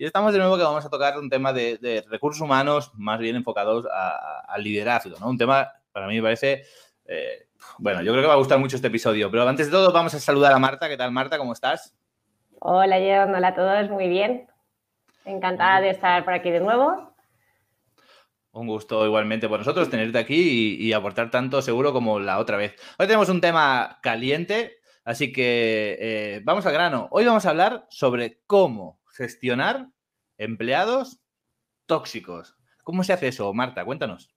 y estamos de nuevo que vamos a tocar un tema de, recursos humanos más bien enfocados al liderazgo, ¿no? Un tema, para mí me parece, eh, bueno, yo creo que va a gustar mucho este episodio, pero antes de todo vamos a saludar a Marta. ¿Qué tal, Marta? ¿Cómo estás? Hola, John. Hola a todos. Muy bien. Encantada de estar por aquí de nuevo. Un gusto igualmente por nosotros tenerte aquí y, aportar tanto seguro como la otra vez. Hoy tenemos un tema caliente, así que eh, vamos al grano. Hoy vamos a hablar sobre cómo gestionar empleados tóxicos. ¿Cómo se hace eso, Marta? Cuéntanos.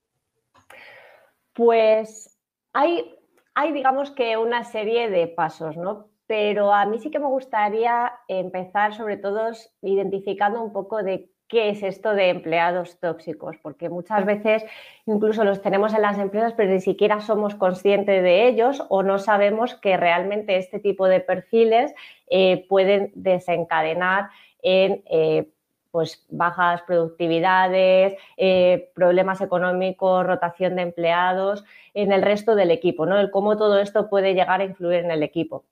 Pues hay, hay, digamos que una serie de pasos, ¿no? Pero a mí sí que me gustaría empezar sobre todo identificando un poco de qué es esto de empleados tóxicos, porque muchas veces incluso los tenemos en las empresas, pero ni siquiera somos conscientes de ellos o no sabemos que realmente este tipo de perfiles eh, pueden desencadenar en eh, pues bajas productividades, eh, problemas económicos, rotación de empleados, en el resto del equipo, ¿no? El cómo todo esto puede llegar a influir en el equipo.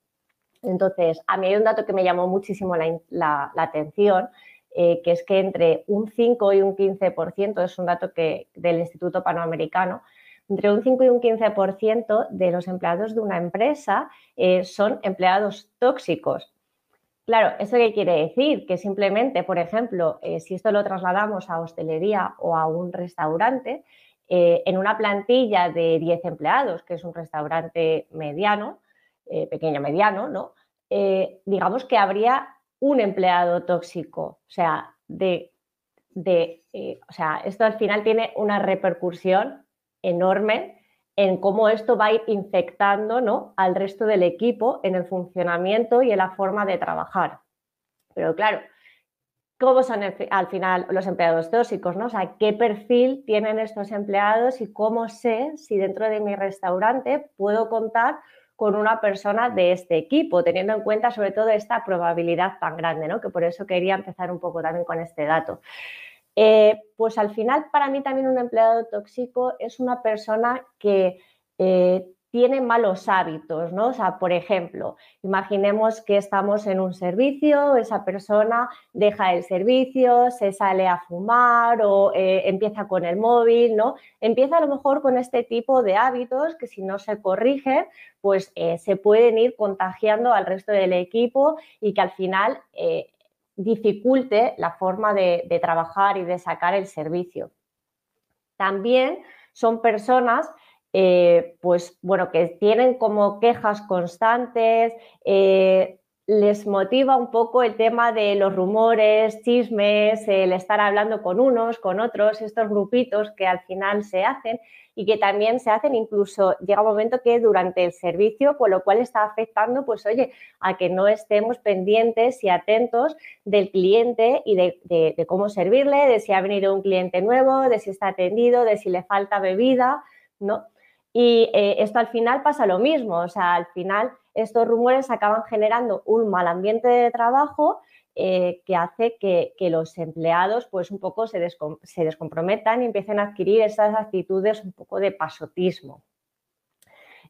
Entonces, a mí hay un dato que me llamó muchísimo la, atención, eh, que es que entre un 5 y un 15%, es un dato que, del Instituto Panamericano, entre un 5 y un 15% de los empleados de una empresa son empleados tóxicos. Claro, ¿eso qué quiere decir? Que simplemente, por ejemplo, eh, si esto lo trasladamos a hostelería o a un restaurante, eh, en una plantilla de 10 empleados, que es un restaurante mediano, eh, pequeño mediano, ¿no? digamos que habría un empleado tóxico. O sea, de, de o sea, esto al final tiene una repercusión enorme en cómo esto va a ir infectando ¿no? al resto del equipo en el funcionamiento y en la forma de trabajar. Pero claro, ¿cómo son al final los empleados tóxicos? ¿no? O sea, ¿qué perfil tienen estos empleados y cómo sé si dentro de mi restaurante puedo contar con una persona de este equipo, teniendo en cuenta sobre todo esta probabilidad tan grande, ¿no? que por eso quería empezar un poco también con este dato. Eh, pues al final para mí también un empleado tóxico es una persona que eh, tiene malos hábitos, ¿no? O sea, por ejemplo, imaginemos que estamos en un servicio, esa persona deja el servicio, se sale a fumar o eh, empieza con el móvil, ¿no? Empieza a lo mejor con este tipo de hábitos que si no se corrigen, pues se pueden ir contagiando al resto del equipo y que al final dificulte la forma de, trabajar y de sacar el servicio. También son personas eh, pues bueno, que tienen como quejas constantes, eh, les motiva un poco el tema de los rumores, chismes, el estar hablando con unos, con otros, estos grupitos que al final se hacen y que también se hacen incluso llega un momento que durante el servicio, con lo cual está afectando, pues oye, a que no estemos pendientes y atentos del cliente y de, cómo servirle, de si ha venido un cliente nuevo, de si está atendido, de si le falta bebida, ¿no? Y eh, esto al final pasa lo mismo, o sea, al final estos rumores acaban generando un mal ambiente de trabajo eh, que hace que, los empleados pues un poco se, descomprometan y empiecen a adquirir esas actitudes un poco de pasotismo.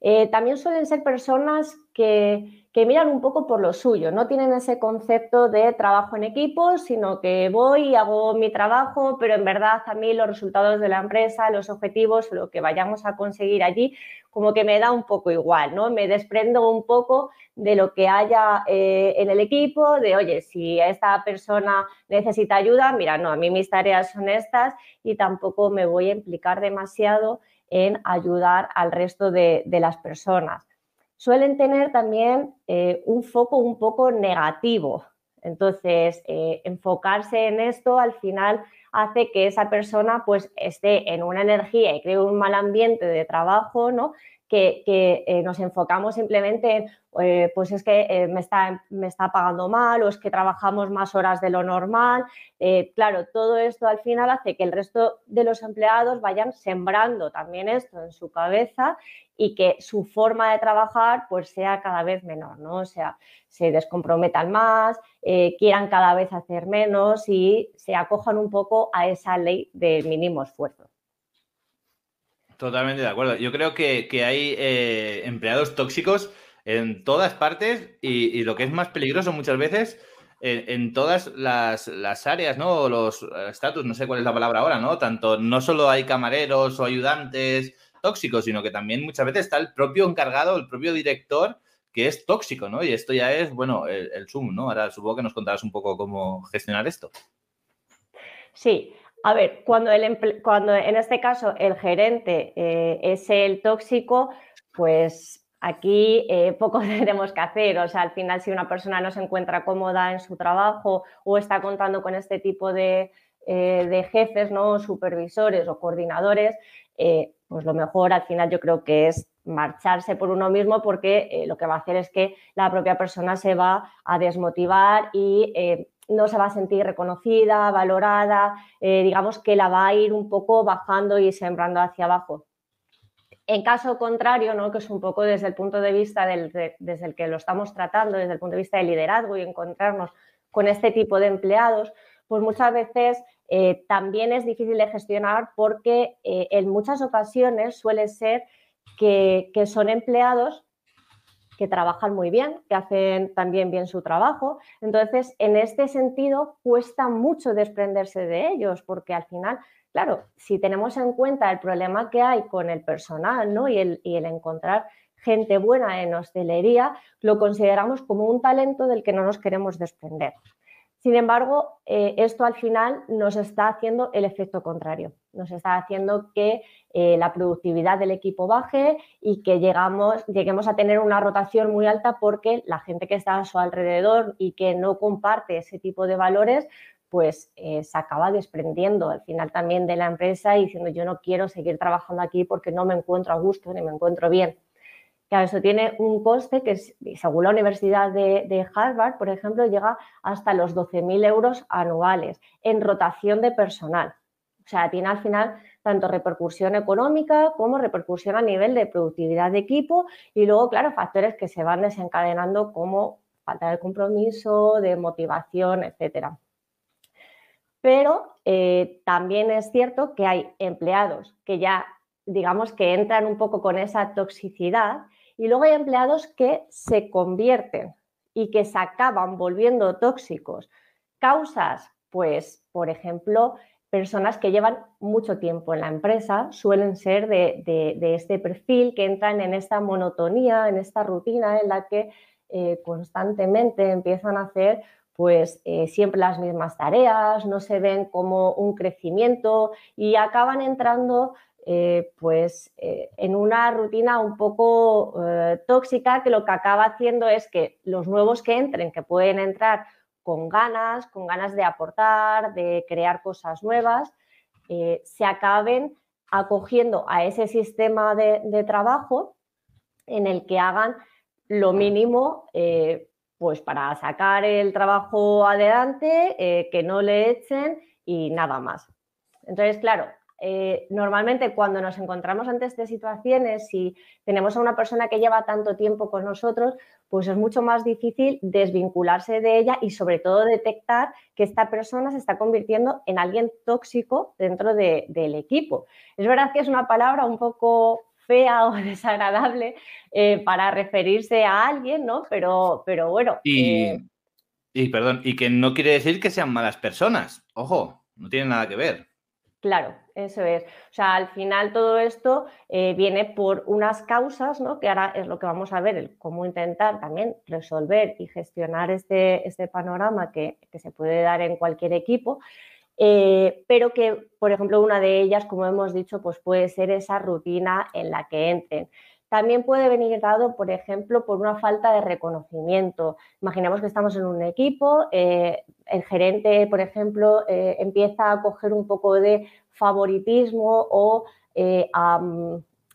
Eh, también suelen ser personas que, miran un poco por lo suyo, no tienen ese concepto de trabajo en equipo, sino que voy y hago mi trabajo, pero en verdad a mí los resultados de la empresa, los objetivos, lo que vayamos a conseguir allí, como que me da un poco igual, ¿no? Me desprendo un poco de lo que haya eh, en el equipo, de, oye, si esta persona necesita ayuda, mira, no, a mí mis tareas son estas y tampoco me voy a implicar demasiado en ayudar al resto de, las personas. Suelen tener también eh, un foco un poco negativo. Entonces, eh, enfocarse en esto al final hace que esa persona pues esté en una energía y cree un mal ambiente de trabajo, ¿no? Que, eh, nos enfocamos simplemente en, eh, pues es que eh, me, está, me está pagando mal o es que trabajamos más horas de lo normal. claro, todo esto al final hace que el resto de los empleados vayan sembrando también esto en su cabeza y que su forma de trabajar pues sea cada vez menor, ¿no? O sea, se descomprometan más, quieran cada vez hacer menos y se acojan un poco a esa ley de mínimo esfuerzo. Totalmente de acuerdo. Yo creo que, hay eh, empleados tóxicos en todas partes y, lo que es más peligroso muchas veces en, todas las, áreas, ¿no? Los estatus, no sé cuál es la palabra ahora, ¿no? Tanto, no solo hay camareros o ayudantes tóxicos, sino que también muchas veces está el propio encargado, el propio director que es tóxico, ¿no? Y esto ya es, bueno, el, Zoom, ¿no? Ahora supongo que nos contarás un poco cómo gestionar esto. Sí, a ver, cuando, el cuando en este caso el gerente eh, es el tóxico, pues aquí eh, poco tenemos que hacer. O sea, al final si una persona no se encuentra cómoda en su trabajo o está contando con este tipo de, eh, de jefes, ¿no? supervisores o coordinadores, pues lo mejor al final yo creo que es marcharse por uno mismo porque lo que va a hacer es que la propia persona se va a desmotivar y no se va a sentir reconocida, valorada, eh, digamos que la va a ir un poco bajando y sembrando hacia abajo. En caso contrario, ¿no? que es un poco desde el punto de vista del, desde el que lo estamos tratando, desde el punto de vista del liderazgo y encontrarnos con este tipo de empleados, pues muchas veces también es difícil de gestionar porque en muchas ocasiones suele ser que, son empleados que trabajan muy bien, que hacen también bien su trabajo. Entonces, en este sentido, cuesta mucho desprenderse de ellos, porque al final, claro, si tenemos en cuenta el problema que hay con el personal ¿no? y, el, y el encontrar gente buena en hostelería, lo consideramos como un talento del que no nos queremos desprender. Sin embargo, eh, esto al final nos está haciendo el efecto contrario. Nos está haciendo que eh, la productividad del equipo baje y que llegamos, lleguemos a tener una rotación muy alta porque la gente que está a su alrededor y que no comparte ese tipo de valores, pues eh, se acaba desprendiendo al final también de la empresa y diciendo yo no quiero seguir trabajando aquí porque no me encuentro a gusto ni me encuentro bien. Claro, eso tiene un coste que, según la Universidad de, Harvard, por ejemplo, llega hasta los 12.000 euros anuales en rotación de personal. O sea, tiene al final tanto repercusión económica como repercusión a nivel de productividad de equipo y luego, claro, factores que se van desencadenando como falta de compromiso, de motivación, etcétera. Pero eh, también es cierto que hay empleados que ya, digamos, que entran un poco con esa toxicidad y luego hay empleados que se convierten y que se acaban volviendo tóxicos. Causas, pues, por ejemplo, personas que llevan mucho tiempo en la empresa suelen ser de, este perfil, que entran en esta monotonía, en esta rutina en la que eh, constantemente empiezan a hacer pues eh, siempre las mismas tareas, no se ven como un crecimiento y acaban entrando eh, pues eh, en una rutina un poco eh, tóxica que lo que acaba haciendo es que los nuevos que entren, que pueden entrar con ganas, con ganas de aportar, de crear cosas nuevas, se acaben acogiendo a ese sistema de, trabajo en el que hagan lo mínimo pues para sacar el trabajo adelante, que no le echen y nada más. Entonces, claro, eh, normalmente cuando nos encontramos ante estas situaciones, si tenemos a una persona que lleva tanto tiempo con nosotros, pues es mucho más difícil desvincularse de ella y sobre todo detectar que esta persona se está convirtiendo en alguien tóxico dentro del equipo. Es verdad que es una palabra un poco fea o desagradable eh, para referirse a alguien, ¿no? Pero, pero bueno. Y, eh, y perdón, y que no quiere decir que sean malas personas. Ojo, no tiene nada que ver. Claro, eso es. O sea, al final todo esto eh, viene por unas causas, ¿no? Que ahora es lo que vamos a ver, el cómo intentar también resolver y gestionar este, este panorama que, se puede dar en cualquier equipo. eh, pero que, por ejemplo, una de ellas, como hemos dicho, pues puede ser esa rutina en la que entren. También puede venir dado, por ejemplo, por una falta de reconocimiento. Imaginemos que estamos en un equipo, eh, el gerente, por ejemplo, eh, empieza a coger un poco de favoritismo o a,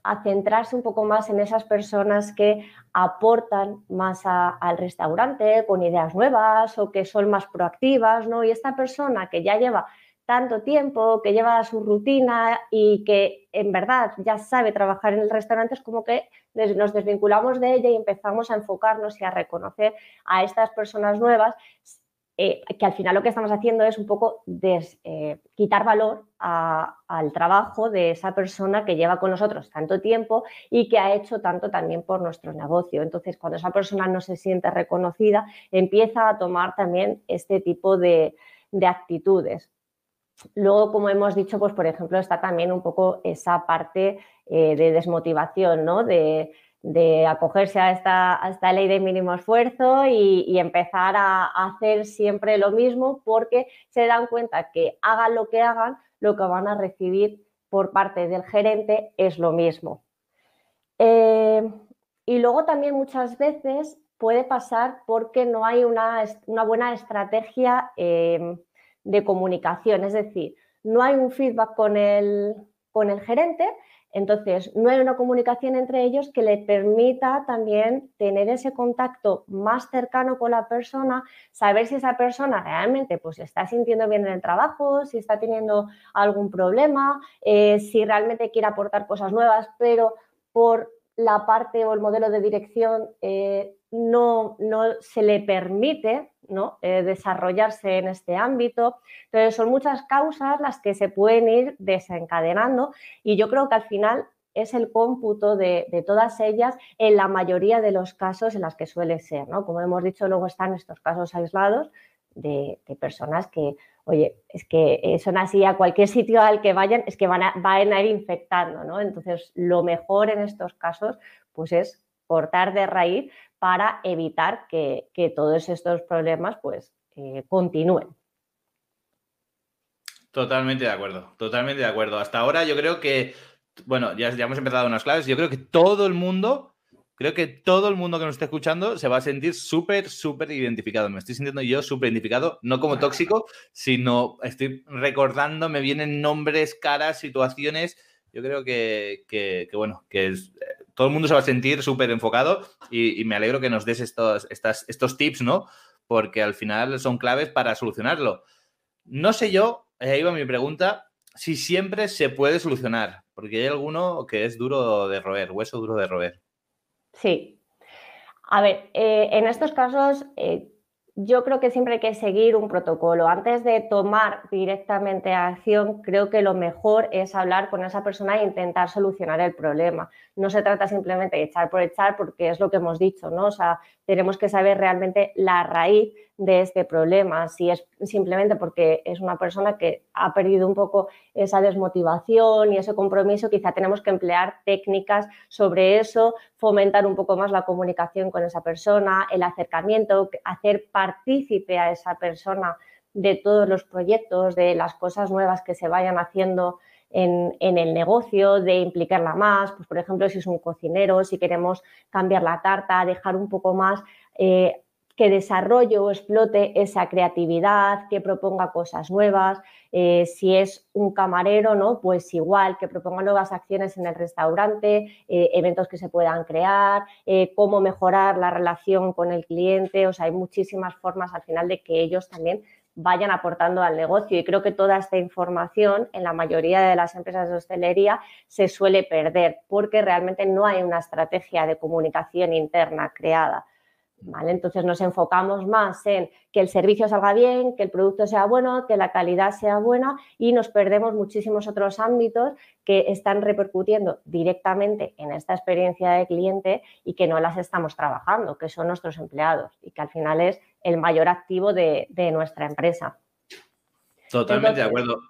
a, centrarse un poco más en esas personas que aportan más al restaurante con ideas nuevas o que son más proactivas, ¿no? Y esta persona que ya lleva tanto tiempo, que lleva su rutina y que en verdad ya sabe trabajar en el restaurante, es como que nos desvinculamos de ella y empezamos a enfocarnos y a reconocer a estas personas nuevas eh, que al final lo que estamos haciendo es un poco eh, quitar valor al trabajo de esa persona que lleva con nosotros tanto tiempo y que ha hecho tanto también por nuestro negocio. Entonces, cuando esa persona no se siente reconocida, empieza a tomar también este tipo de, actitudes. Luego, como hemos dicho, pues por ejemplo, está también un poco esa parte eh, de desmotivación, ¿no? De, acogerse a esta, ley de mínimo esfuerzo y, empezar a, hacer siempre lo mismo porque se dan cuenta que hagan lo que hagan, lo que van a recibir por parte del gerente es lo mismo. Eh, y luego también muchas veces puede pasar porque no hay una, buena estrategia eh, de comunicación, es decir, no hay un feedback con el, con el gerente entonces, no hay una comunicación entre ellos que le permita también tener ese contacto más cercano con la persona, saber si esa persona realmente pues, está sintiendo bien en el trabajo, si está teniendo algún problema, eh, si realmente quiere aportar cosas nuevas, pero por la parte o el modelo de dirección eh, no, no, se le permite ¿no? Eh, desarrollarse en este ámbito. Entonces, son muchas causas las que se pueden ir desencadenando y yo creo que al final es el cómputo de, todas ellas en la mayoría de los casos en las que suele ser. ¿no? Como hemos dicho, luego están estos casos aislados de, personas que, oye, es que eh, son así a cualquier sitio al que vayan, es que van a, van a ir infectando. ¿no? Entonces, lo mejor en estos casos pues es cortar de raíz para evitar que, todos estos problemas pues eh, continúen. Totalmente de acuerdo, totalmente de acuerdo. Hasta ahora yo creo que, bueno, ya, ya hemos empezado unas claves, yo creo que todo el mundo, creo que todo el mundo que nos esté escuchando se va a sentir súper, súper identificado. Me estoy sintiendo yo súper identificado, no como tóxico, sino estoy recordando, me vienen nombres, caras, situaciones. Yo creo que, que bueno, que es, todo el mundo se va a sentir súper enfocado y, me alegro que nos des estos, estos tips, ¿no? Porque al final son claves para solucionarlo. No sé yo, ahí va mi pregunta, si siempre se puede solucionar, porque hay alguno que es duro de roer, hueso duro de roer. Sí. A ver, eh, en estos casos eh, yo creo que siempre hay que seguir un protocolo. Antes de tomar directamente acción, creo que lo mejor es hablar con esa persona e intentar solucionar el problema. No se trata simplemente de echar por echar, porque es lo que hemos dicho, ¿no? O sea, tenemos que saber realmente la raíz de este problema, si es simplemente porque es una persona que ha perdido un poco esa desmotivación y ese compromiso, quizá tenemos que emplear técnicas sobre eso, fomentar un poco más la comunicación con esa persona, el acercamiento, hacer partícipe a esa persona de todos los proyectos, de las cosas nuevas que se vayan haciendo en, el negocio, de implicarla más, pues por ejemplo, si es un cocinero, si queremos cambiar la tarta, dejar un poco más eh, que desarrolle o explote esa creatividad, que proponga cosas nuevas. Eh, si es un camarero, ¿no? Pues igual, que proponga nuevas acciones en el restaurante, eh, eventos que se puedan crear, eh, cómo mejorar la relación con el cliente. O sea, hay muchísimas formas al final de que ellos también vayan aportando al negocio. Y creo que toda esta información en la mayoría de las empresas de hostelería se suele perder porque realmente no hay una estrategia de comunicación interna creada. Entonces nos enfocamos más en que el servicio salga bien, que el producto sea bueno, que la calidad sea buena y nos perdemos muchísimos otros ámbitos que están repercutiendo directamente en esta experiencia de cliente y que no las estamos trabajando, que son nuestros empleados y que al final es el mayor activo de, nuestra empresa. Totalmente de acuerdo.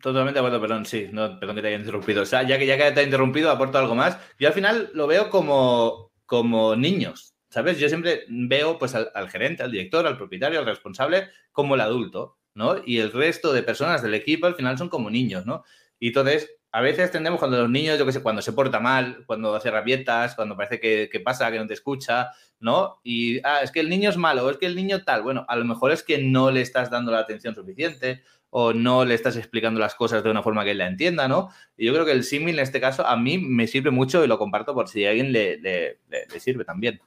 Totalmente de acuerdo, perdón, sí, perdón que te haya interrumpido. O sea, ya que ya que te ha interrumpido, aporto algo más. Yo al final lo veo como, como niños. ¿Sabes? Yo siempre veo pues al, gerente, al director, al propietario, al responsable como el adulto. ¿no? Y el resto de personas del equipo al final son como niños, ¿no? Y entonces, a veces tendemos cuando los niños, yo qué sé, cuando se porta mal, cuando hace rabietas, cuando parece que, que, pasa, que no te escucha, ¿no? Y, ah, es que el niño es malo, es que el niño tal. Bueno, a lo mejor es que no le estás dando la atención suficiente o no le estás explicando las cosas de una forma que él la entienda, ¿no? Y yo creo que el símil en este caso a mí me sirve mucho y lo comparto por si a alguien le, le, le sirve también.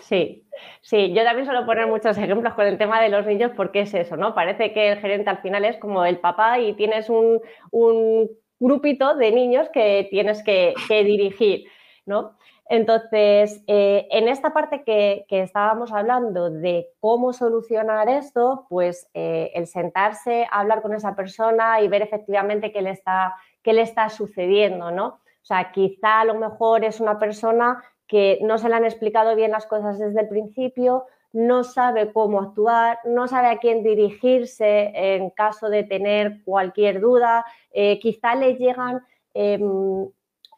Sí, sí, yo también suelo poner muchos ejemplos con el tema de los niños porque es eso, ¿no? Parece que el gerente al final es como el papá y tienes un, un grupito de niños que tienes que, dirigir, ¿no? Entonces, eh, en esta parte que, que, estábamos hablando de cómo solucionar esto, pues eh, el sentarse a hablar con esa persona y ver efectivamente qué le está, qué le está sucediendo, ¿no? O sea, quizá a lo mejor es una persona que no se le han explicado bien las cosas desde el principio, no sabe cómo actuar, no sabe a quién dirigirse en caso de tener cualquier duda, eh, quizá le llegan eh,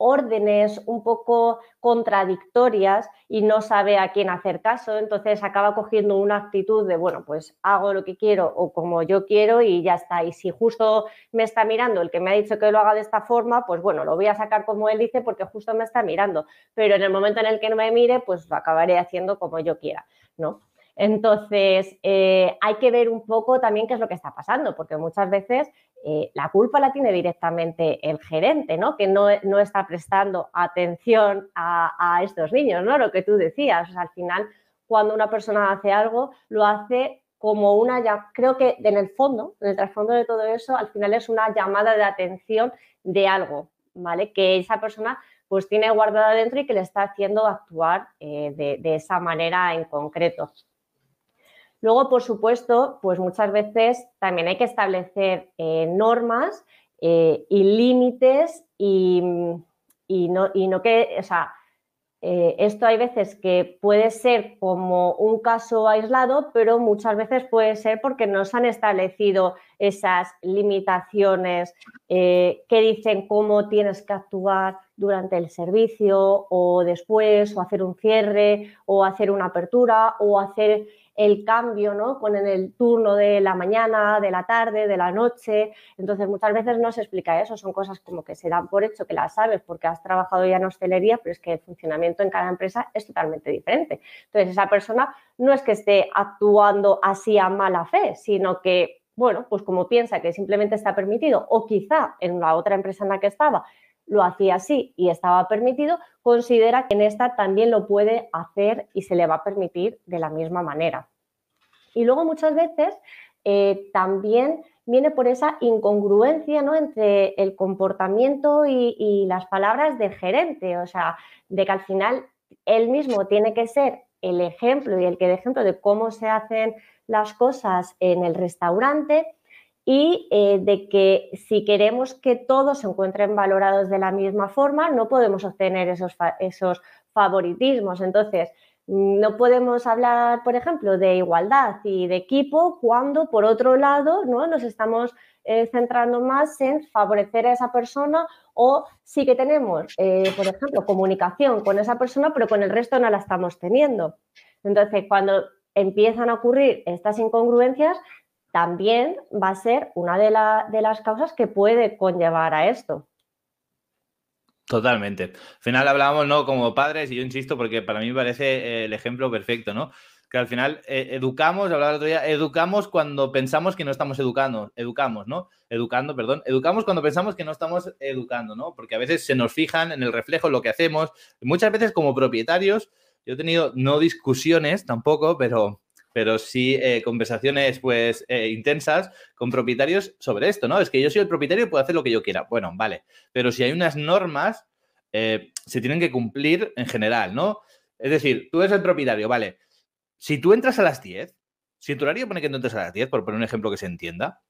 órdenes un poco contradictorias y no sabe a quién hacer caso, entonces acaba cogiendo una actitud de, bueno, pues hago lo que quiero o como yo quiero y ya está. Y si justo me está mirando el que me ha dicho que lo haga de esta forma, pues bueno, lo voy a sacar como él dice porque justo me está mirando, pero en el momento en el que no me mire, pues lo acabaré haciendo como yo quiera, ¿no? Entonces, eh, hay que ver un poco también qué es lo que está pasando, porque muchas veces eh, la culpa la tiene directamente el gerente, ¿no? Que no, no está prestando atención a, estos niños, ¿no? Lo que tú decías, al final, cuando una persona hace algo, lo hace como una, creo que en el fondo, en el trasfondo de todo eso, al final es una llamada de atención de algo, ¿vale? Que esa persona pues tiene guardada dentro y que le está haciendo actuar eh, de esa manera en concreto. Luego, por supuesto, pues muchas veces también hay que establecer eh, normas eh, y límites y, no, que, o sea, eh, esto hay veces que puede ser como un caso aislado, pero muchas veces puede ser porque no se han establecido esas limitaciones que dicen cómo tienes que actuar durante el servicio o después, o hacer un cierre, o hacer una apertura, o hacer el cambio ¿no? con el turno de la mañana, de la tarde, de la noche. Entonces, muchas veces no se explica eso, son cosas como que se dan por hecho que las sabes porque has trabajado ya en hostelería, pero es que el funcionamiento en cada empresa es totalmente diferente. Entonces, esa persona no es que esté actuando así a mala fe, sino que, bueno, pues como piensa que simplemente está permitido, o quizá en la otra empresa en la que estaba lo hacía así y estaba permitido, considera que en esta también lo puede hacer y se le va a permitir de la misma manera. Y luego muchas veces eh, también viene por esa incongruencia ¿no? entre el comportamiento y, y las palabras del gerente, o sea, de que al final él mismo tiene que ser el ejemplo y el que de ejemplo de cómo se hacen las cosas en el restaurante, y eh, de que si queremos que todos se encuentren valorados de la misma forma, no podemos obtener esos, esos favoritismos. Entonces, no podemos hablar, por ejemplo, de igualdad y de equipo cuando, por otro lado, ¿no? nos estamos eh, centrando más en favorecer a esa persona o sí que tenemos, eh, por ejemplo, comunicación con esa persona, pero con el resto no la estamos teniendo. Entonces, cuando empiezan a ocurrir estas incongruencias, también va a ser una de, la, de las causas que puede conllevar a esto. Totalmente. Al final hablábamos, ¿no? Como padres, y yo insisto, porque para mí me parece eh, el ejemplo perfecto, ¿no? Que al final eh, educamos, hablaba el otro día, educamos cuando pensamos que no estamos educando, educamos, ¿no? Educando, perdón, educamos cuando pensamos que no estamos educando, ¿no? Porque a veces se nos fijan en el reflejo, en lo que hacemos. Muchas veces como propietarios, yo he tenido no discusiones tampoco, pero pero sí eh, conversaciones pues eh, intensas con propietarios sobre esto, ¿no? Es que yo soy el propietario y puedo hacer lo que yo quiera. Bueno, vale, pero si hay unas normas, eh, se tienen que cumplir en general, ¿no? Es decir, tú eres el propietario, vale. Si tú entras a las 10, si tu horario pone que no entras a las 10, por poner un ejemplo que se entienda,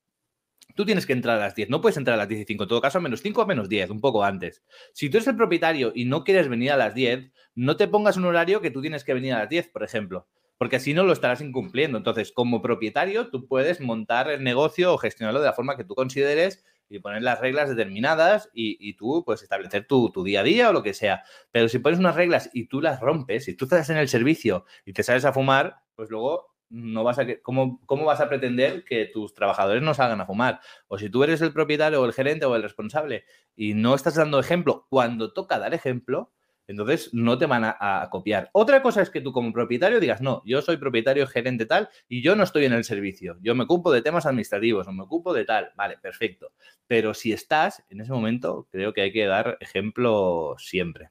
tú tienes que entrar a las 10, no puedes entrar a las 10 y 5, en todo caso a menos 5 o a menos 10, un poco antes. Si tú eres el propietario y no quieres venir a las 10, no te pongas un horario que tú tienes que venir a las 10, por ejemplo porque así no lo estarás incumpliendo. Entonces, como propietario, tú puedes montar el negocio o gestionarlo de la forma que tú consideres y poner las reglas determinadas y, tú puedes establecer tu, tu, día a día o lo que sea. Pero si pones unas reglas y tú las rompes, si tú estás en el servicio y te sales a fumar, pues luego no vas a, ¿cómo, ¿cómo vas a pretender que tus trabajadores no salgan a fumar? O si tú eres el propietario o el gerente o el responsable y no estás dando ejemplo cuando toca dar ejemplo, entonces no te van a, copiar. Otra cosa es que tú como propietario digas, no, yo soy propietario, gerente tal, y yo no estoy en el servicio. Yo me ocupo de temas administrativos o me ocupo de tal. Vale, perfecto. Pero si estás, en ese momento creo que hay que dar ejemplo siempre.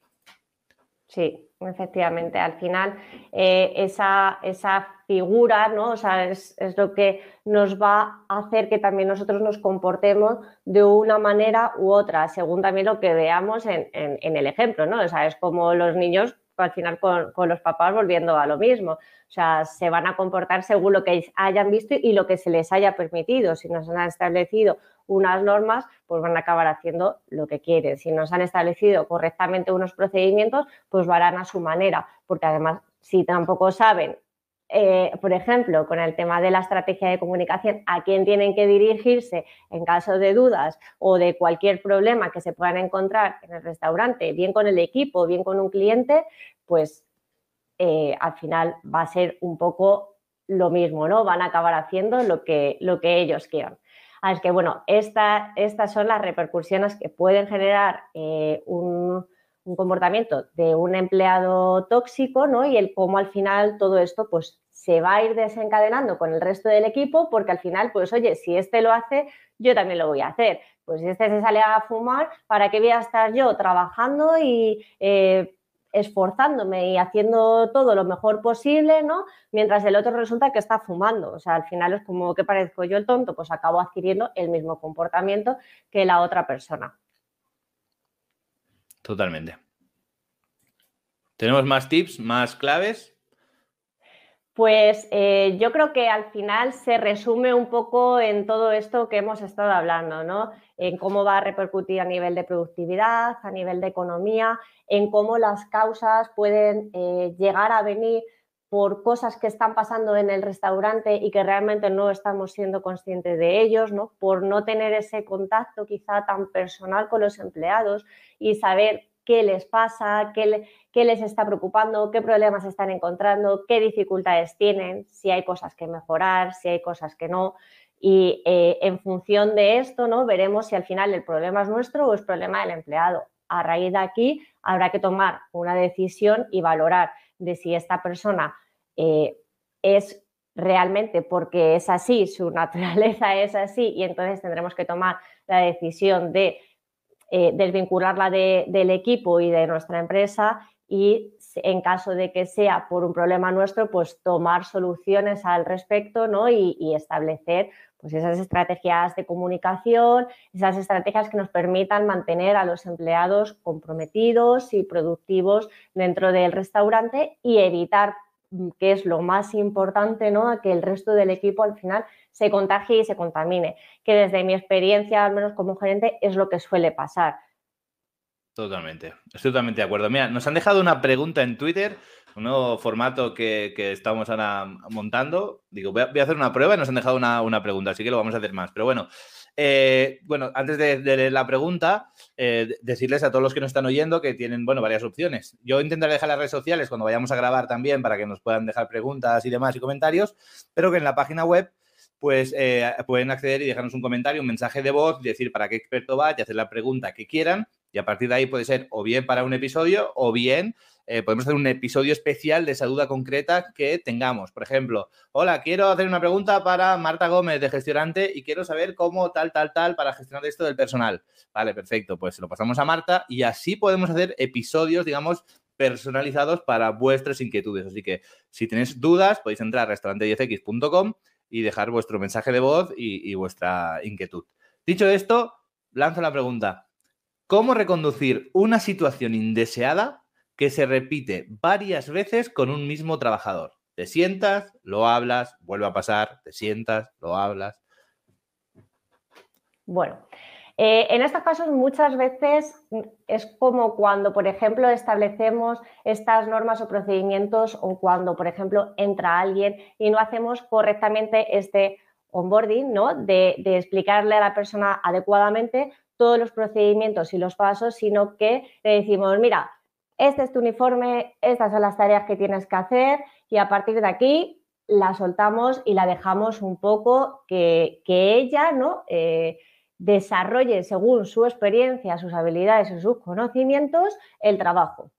Sí, efectivamente. Al final, eh, esa, esa, figura, ¿no? O sea, es, lo que nos va a hacer que también nosotros nos comportemos de una manera u otra, según también lo que veamos en, el ejemplo, ¿no? O sea, es como los niños al final con, con, los papás volviendo a lo mismo. O sea, se van a comportar según lo que hayan visto y lo que se les haya permitido. Si nos han establecido unas normas, pues van a acabar haciendo lo que quieren. Si nos han establecido correctamente unos procedimientos, pues lo a su manera, porque además, si tampoco saben eh, por ejemplo, con el tema de la estrategia de comunicación, a quién tienen que dirigirse en caso de dudas o de cualquier problema que se puedan encontrar en el restaurante, bien con el equipo, bien con un cliente, pues eh, al final va a ser un poco lo mismo, ¿no? Van a acabar haciendo lo que, lo que ellos quieran. Así que, bueno, estas son las repercusiones que pueden generar eh, un, comportamiento de un empleado tóxico, ¿no? Y el cómo al final todo esto, pues, se va a ir desencadenando con el resto del equipo, porque al final, pues, oye, si este lo hace, yo también lo voy a hacer. Pues si este se sale a fumar, ¿para qué voy a estar yo trabajando y eh, esforzándome y haciendo todo lo mejor posible, ¿no? Mientras el otro resulta que está fumando. O sea, al final es como que parezco yo el tonto, pues acabo adquiriendo el mismo comportamiento que la otra persona. Totalmente. ¿Tenemos más tips, más claves? Pues eh, yo creo que al final se resume un poco en todo esto que hemos estado hablando, ¿no? En cómo va a repercutir a nivel de productividad, a nivel de economía, en cómo las causas pueden eh, llegar a venir por cosas que están pasando en el restaurante y que realmente no estamos siendo conscientes de ellos, ¿no? Por no tener ese contacto quizá tan personal con los empleados y saber qué les pasa, qué, les está preocupando, qué problemas están encontrando, qué dificultades tienen, si hay cosas que mejorar, si hay cosas que no. Y eh, en función de esto, ¿no? Veremos si al final el problema es nuestro o es problema del empleado. A raíz de aquí habrá que tomar una decisión y valorar de si esta persona eh, es realmente porque es así, su naturaleza es así, y entonces tendremos que tomar la decisión de eh, desvincularla del equipo y de nuestra empresa y en caso de que sea por un problema nuestro, pues tomar soluciones al respecto ¿no? y, establecer pues esas estrategias de comunicación, esas estrategias que nos permitan mantener a los empleados comprometidos y productivos dentro del restaurante y evitar que es lo más importante, ¿no? A que el resto del equipo al final se contagie y se contamine, que desde mi experiencia, al menos como gerente, es lo que suele pasar. Totalmente, estoy totalmente de acuerdo. Mira, nos han dejado una pregunta en Twitter, un nuevo formato que, estamos ahora montando. Digo, voy a, hacer una prueba y nos han dejado una, una pregunta, así que lo vamos a hacer más. Pero bueno, eh, bueno, antes de, la pregunta, eh, decirles a todos los que nos están oyendo que tienen, bueno, varias opciones. Yo intentaré dejar las redes sociales cuando vayamos a grabar también para que nos puedan dejar preguntas y demás y comentarios, pero que en la página web pues eh, pueden acceder y dejarnos un comentario, un mensaje de voz, decir para qué experto va y hacer la pregunta que quieran y a partir de ahí puede ser o bien para un episodio o bien eh, podemos hacer un episodio especial de esa duda concreta que tengamos. Por ejemplo, hola, quiero hacer una pregunta para Marta Gómez de Gestionante y quiero saber cómo tal, tal, tal para gestionar esto del personal. Vale, perfecto, pues lo pasamos a Marta y así podemos hacer episodios, digamos, personalizados para vuestras inquietudes. Así que si tenéis dudas, podéis entrar a restaurante10x.com y dejar vuestro mensaje de voz y vuestra inquietud. Dicho esto, lanzo la pregunta. ¿Cómo reconducir una situación indeseada que se repite varias veces con un mismo trabajador. Te sientas, lo hablas, vuelve a pasar, te sientas, lo hablas. Bueno, eh, en estos casos muchas veces es como cuando, por ejemplo, establecemos estas normas o procedimientos o cuando, por ejemplo, entra alguien y no hacemos correctamente este onboarding, ¿no? De, de explicarle a la persona adecuadamente todos los procedimientos y los pasos, sino que le decimos, mira, este es tu uniforme, estas son las tareas que tienes que hacer y a partir de aquí la soltamos y la dejamos un poco que, ella ¿no? Eh, desarrolle según su experiencia, sus habilidades y sus conocimientos el trabajo.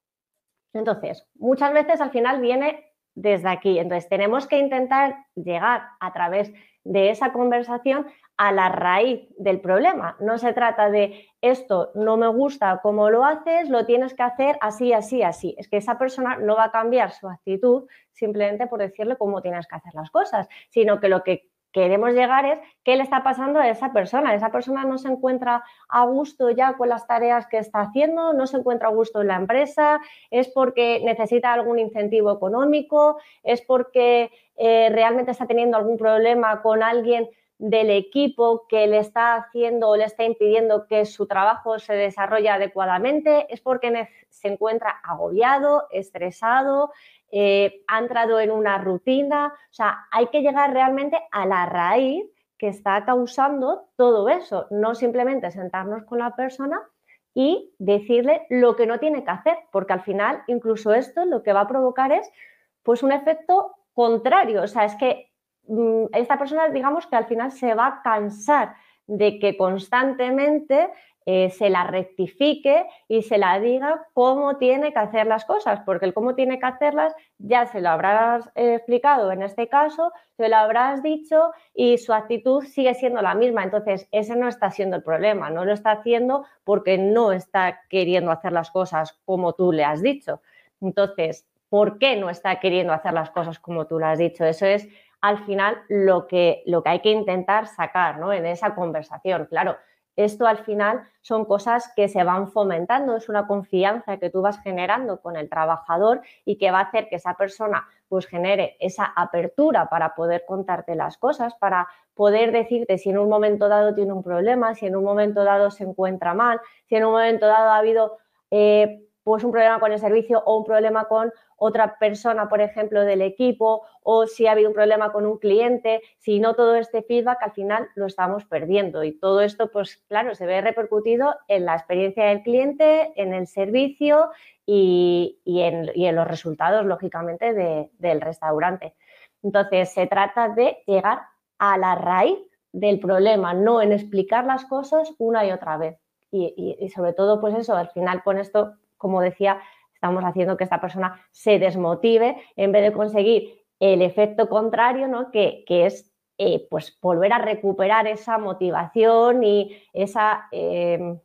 Entonces, muchas veces al final viene desde aquí. Entonces, tenemos que intentar llegar a través de esa conversación a la raíz del problema. No se trata de esto no me gusta cómo lo haces, lo tienes que hacer así, así, así. Es que esa persona no va a cambiar su actitud simplemente por decirle cómo tienes que hacer las cosas, sino que lo que queremos llegar es qué le está pasando a esa persona. Esa persona no se encuentra a gusto ya con las tareas que está haciendo, no se encuentra a gusto en la empresa, es porque necesita algún incentivo económico, es porque eh, realmente está teniendo algún problema con alguien del equipo que le está haciendo o le está impidiendo que su trabajo se desarrolle adecuadamente, es porque se encuentra agobiado, estresado, eh, ha entrado en una rutina. O sea, hay que llegar realmente a la raíz que está causando todo eso, no simplemente sentarnos con la persona y decirle lo que no tiene que hacer, porque al final incluso esto lo que va a provocar es pues un efecto contrario, o sea, es que Mm, esta persona, digamos que al final se va a cansar de que constantemente eh, se la rectifique y se la diga cómo tiene que hacer las cosas, porque el cómo tiene que hacerlas ya se lo habrás eh, explicado en este caso, se lo habrás dicho y su actitud sigue siendo la misma. Entonces, ese no está siendo el problema, no lo está haciendo porque no está queriendo hacer las cosas como tú le has dicho. Entonces, ¿por qué no está queriendo hacer las cosas como tú le has dicho? Eso es al final lo que, lo que hay que intentar sacar ¿no? en esa conversación. Claro, esto al final son cosas que se van fomentando, es una confianza que tú vas generando con el trabajador y que va a hacer que esa persona pues genere esa apertura para poder contarte las cosas, para poder decirte si en un momento dado tiene un problema, si en un momento dado se encuentra mal, si en un momento dado ha habido eh, pues un problema con el servicio o un problema con otra persona, por ejemplo, del equipo, o si ha habido un problema con un cliente, si no todo este feedback al final lo estamos perdiendo. Y todo esto, pues claro, se ve repercutido en la experiencia del cliente, en el servicio y, en, los resultados, lógicamente, del restaurante. Entonces, se trata de llegar a la raíz del problema, no en explicar las cosas una y otra vez. Y, y sobre todo, pues eso, al final con esto, como decía, estamos haciendo que esta persona se desmotive en vez de conseguir el efecto contrario, ¿no? que, es eh, pues volver a recuperar esa motivación y esa, em,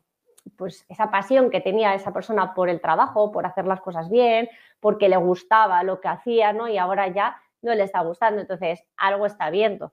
pues esa pasión que tenía esa persona por el trabajo, por hacer las cosas bien, porque le gustaba lo que hacía, ¿no? Y ahora ya no le está gustando. Entonces, algo está viendo.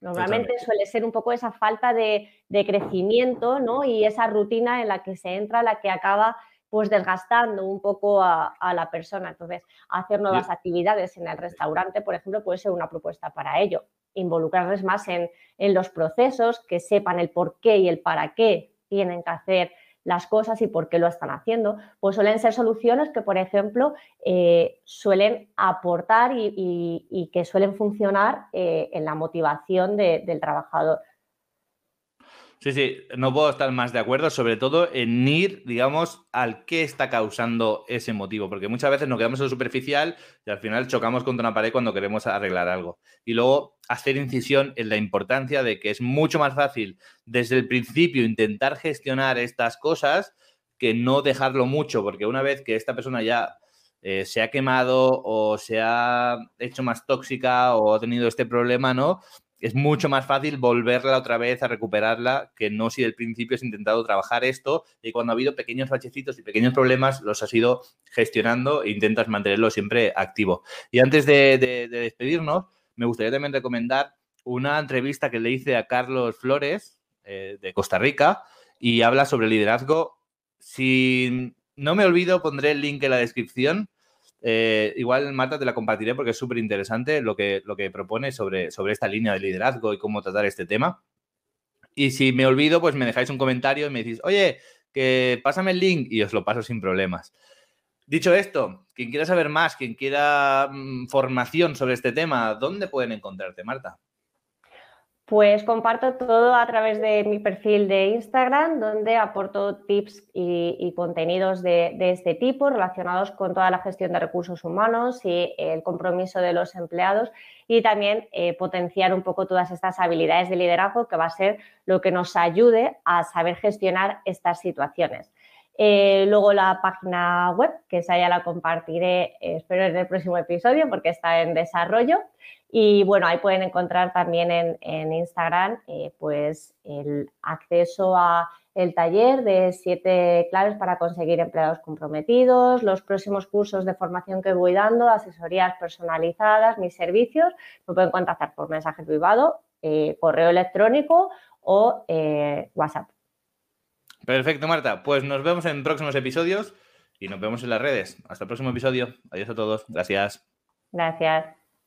Normalmente suele ser un poco esa falta de, de, crecimiento, ¿no? Y esa rutina en la que se entra, la que acaba pues desgastando un poco a, la persona. Entonces, hacer nuevas actividades en el restaurante, por ejemplo, puede ser una propuesta para ello. Involucrarles más en, los procesos, que sepan el por qué y el para qué tienen que hacer las cosas y por qué lo están haciendo, pues suelen ser soluciones que, por ejemplo, eh, suelen aportar y, que suelen funcionar eh, en la motivación del trabajador. Sí, sí, no puedo estar más de acuerdo, sobre todo en ir, digamos, al qué está causando ese motivo, porque muchas veces nos quedamos en lo superficial y al final chocamos contra una pared cuando queremos arreglar algo. Y luego hacer incisión en la importancia de que es mucho más fácil desde el principio intentar gestionar estas cosas que no dejarlo mucho, porque una vez que esta persona ya eh, se ha quemado o se ha hecho más tóxica o ha tenido este problema, ¿no? Es mucho más fácil volverla otra vez a recuperarla que no si del principio has intentado trabajar esto y cuando ha habido pequeños bachecitos y pequeños problemas los has ido gestionando e intentas mantenerlo siempre activo. Y antes de, despedirnos, me gustaría también recomendar una entrevista que le hice a Carlos Flores eh, de Costa Rica y habla sobre liderazgo. Si no me olvido, pondré el link en la descripción eh, igual, Marta, te la compartiré porque es súper interesante lo que, lo que propone sobre, sobre esta línea de liderazgo y cómo tratar este tema. Y si me olvido, pues me dejáis un comentario y me decís, oye, que pásame el link y os lo paso sin problemas. Dicho esto, quien quiera saber más, quien quiera mm, formación sobre este tema, ¿dónde pueden encontrarte, Marta? Pues comparto todo a través de mi perfil de Instagram, donde aporto tips y, contenidos de, este tipo relacionados con toda la gestión de recursos humanos y el compromiso de los empleados y también eh, potenciar un poco todas estas habilidades de liderazgo que va a ser lo que nos ayude a saber gestionar estas situaciones. Eh, luego la página web, que esa ya la compartiré, eh, espero en el próximo episodio porque está en desarrollo. Y bueno, ahí pueden encontrar también en, Instagram eh, pues el acceso a el taller de siete claves para conseguir empleados comprometidos, los próximos cursos de formación que voy dando, asesorías personalizadas, mis servicios. Me pueden contactar por mensaje privado, correo electrónico o WhatsApp. Perfecto, Marta. Pues nos vemos en próximos episodios y nos vemos en las redes. Hasta el próximo episodio. Adiós a todos. Gracias. Gracias.